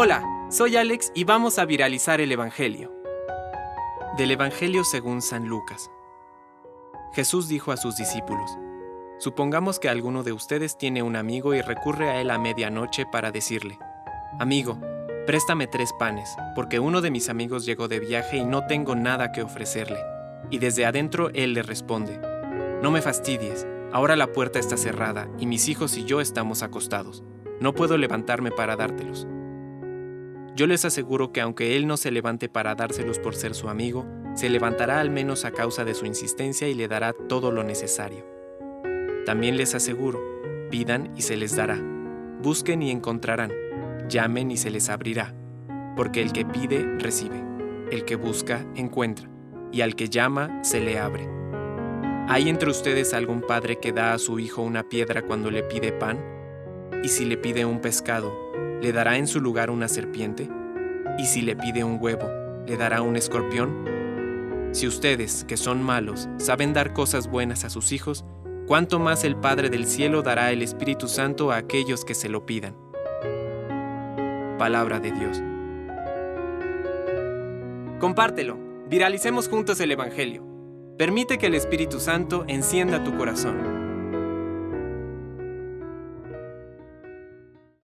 Hola, soy Alex y vamos a viralizar el Evangelio. Del Evangelio según San Lucas. Jesús dijo a sus discípulos, Supongamos que alguno de ustedes tiene un amigo y recurre a él a medianoche para decirle, Amigo, préstame tres panes, porque uno de mis amigos llegó de viaje y no tengo nada que ofrecerle. Y desde adentro él le responde, No me fastidies, ahora la puerta está cerrada y mis hijos y yo estamos acostados. No puedo levantarme para dártelos. Yo les aseguro que aunque él no se levante para dárselos por ser su amigo, se levantará al menos a causa de su insistencia y le dará todo lo necesario. También les aseguro, pidan y se les dará, busquen y encontrarán, llamen y se les abrirá, porque el que pide, recibe, el que busca, encuentra, y al que llama, se le abre. ¿Hay entre ustedes algún padre que da a su hijo una piedra cuando le pide pan? ¿Y si le pide un pescado, ¿le dará en su lugar una serpiente? ¿Y si le pide un huevo, le dará un escorpión? Si ustedes, que son malos, saben dar cosas buenas a sus hijos, ¿cuánto más el Padre del Cielo dará el Espíritu Santo a aquellos que se lo pidan? Palabra de Dios. Compártelo, viralicemos juntos el Evangelio. Permite que el Espíritu Santo encienda tu corazón.